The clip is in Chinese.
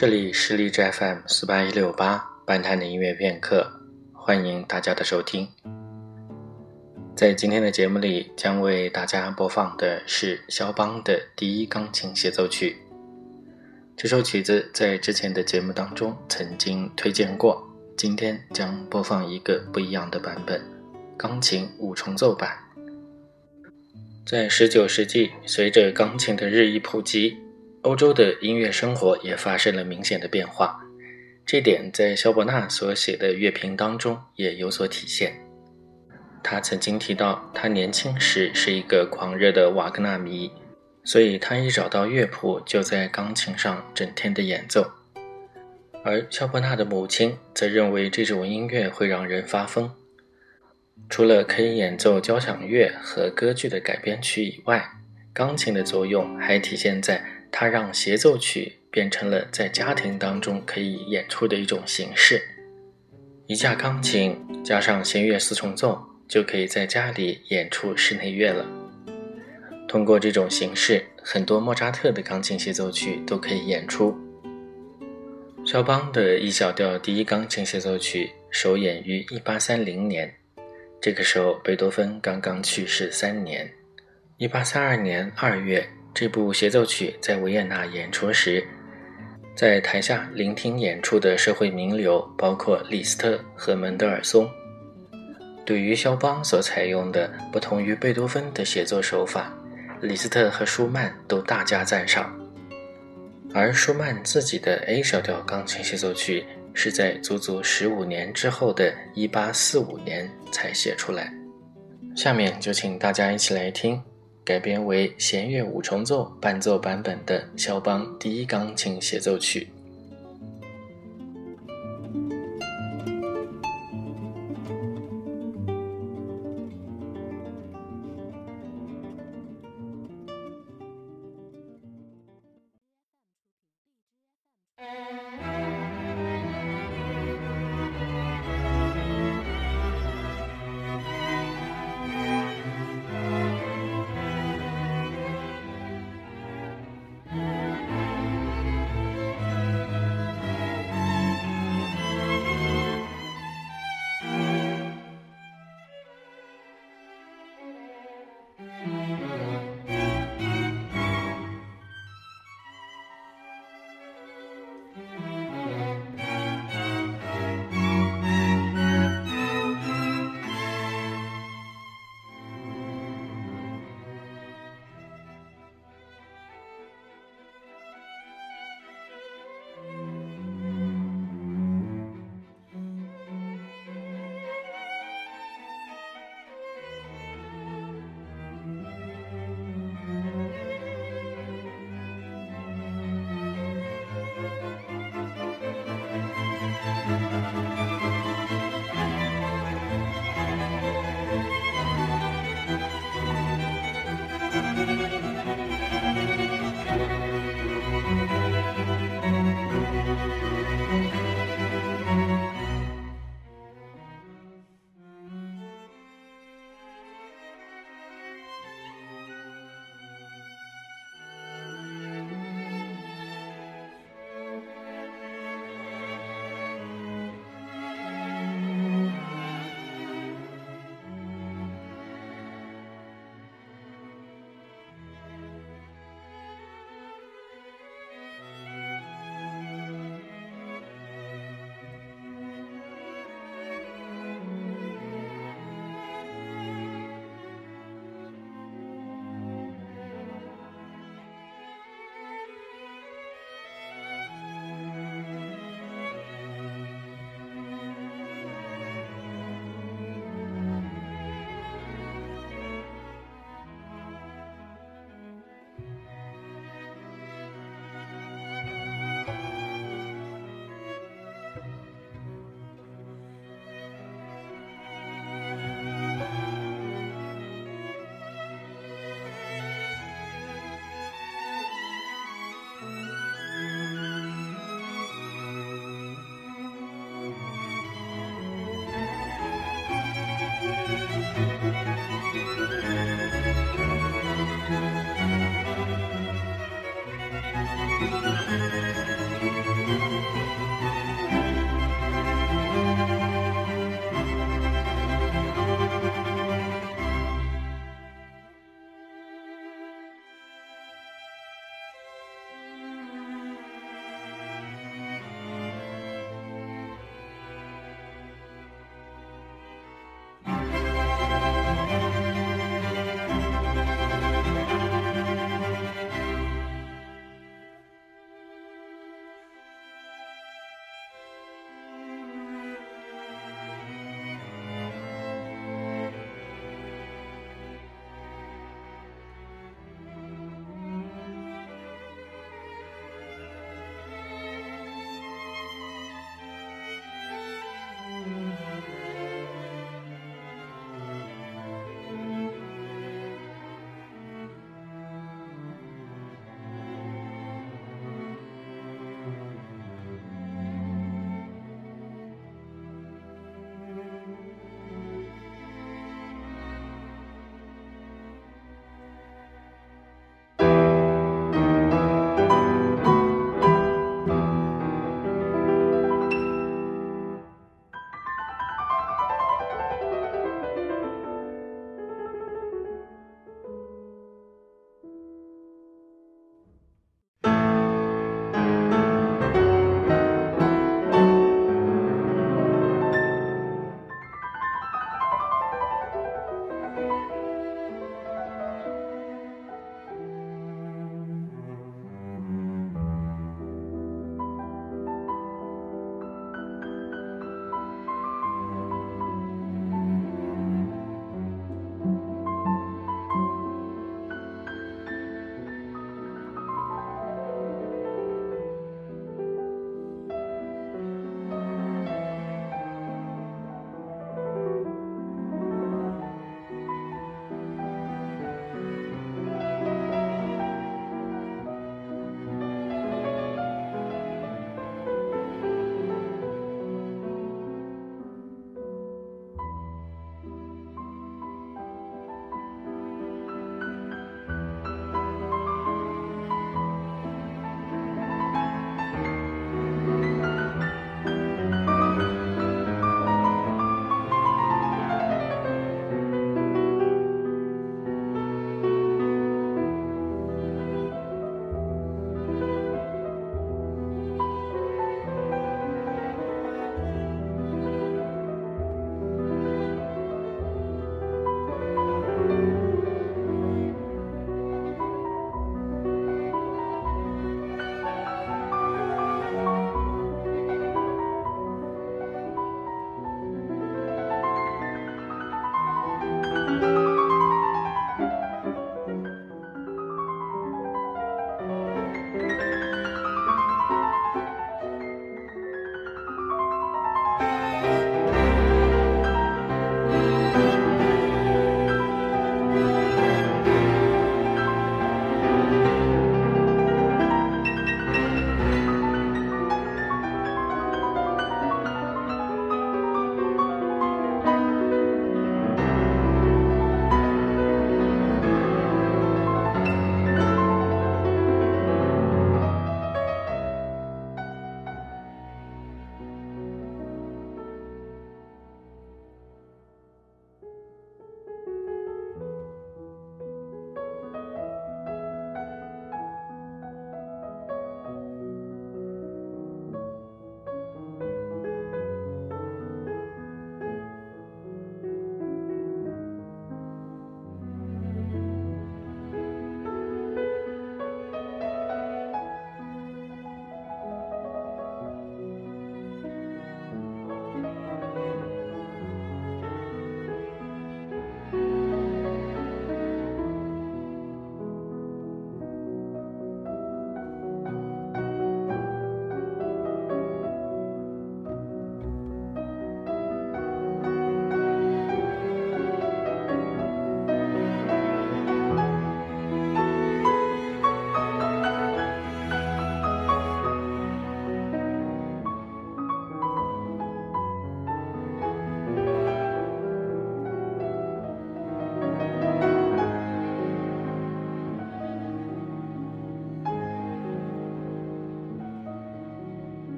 这里是荔枝 FM 四八一六八半坛的音乐片刻，欢迎大家的收听。在今天的节目里，将为大家播放的是肖邦的第一钢琴协奏曲。这首曲子在之前的节目当中曾经推荐过，今天将播放一个不一样的版本——钢琴五重奏版。在十九世纪，随着钢琴的日益普及，欧洲的音乐生活也发生了明显的变化。这点在肖伯纳所写的乐评当中也有所体现。他曾经提到，他年轻时是一个狂热的瓦格纳迷。所以他一找到乐谱，就在钢琴上整天的演奏。而肖伯纳的母亲则认为这种音乐会让人发疯。除了可以演奏交响乐和歌剧的改编曲以外，钢琴的作用还体现在它让协奏曲变成了在家庭当中可以演出的一种形式。一架钢琴加上弦乐四重奏，就可以在家里演出室内乐了。通过这种形式，很多莫扎特的钢琴协奏曲都可以演出。肖邦的 E 小调第一钢琴协奏曲首演于1830年，这个时候贝多芬刚刚去世三年。1832年2月，这部协奏曲在维也纳演出时，在台下聆听演出的社会名流包括李斯特和门德尔松。对于肖邦所采用的不同于贝多芬的写作手法。李斯特和舒曼都大加赞赏，而舒曼自己的 A 小调钢琴协奏曲是在足足十五年之后的1845年才写出来。下面就请大家一起来听改编为弦乐五重奏伴奏版本的肖邦第一钢琴协奏曲。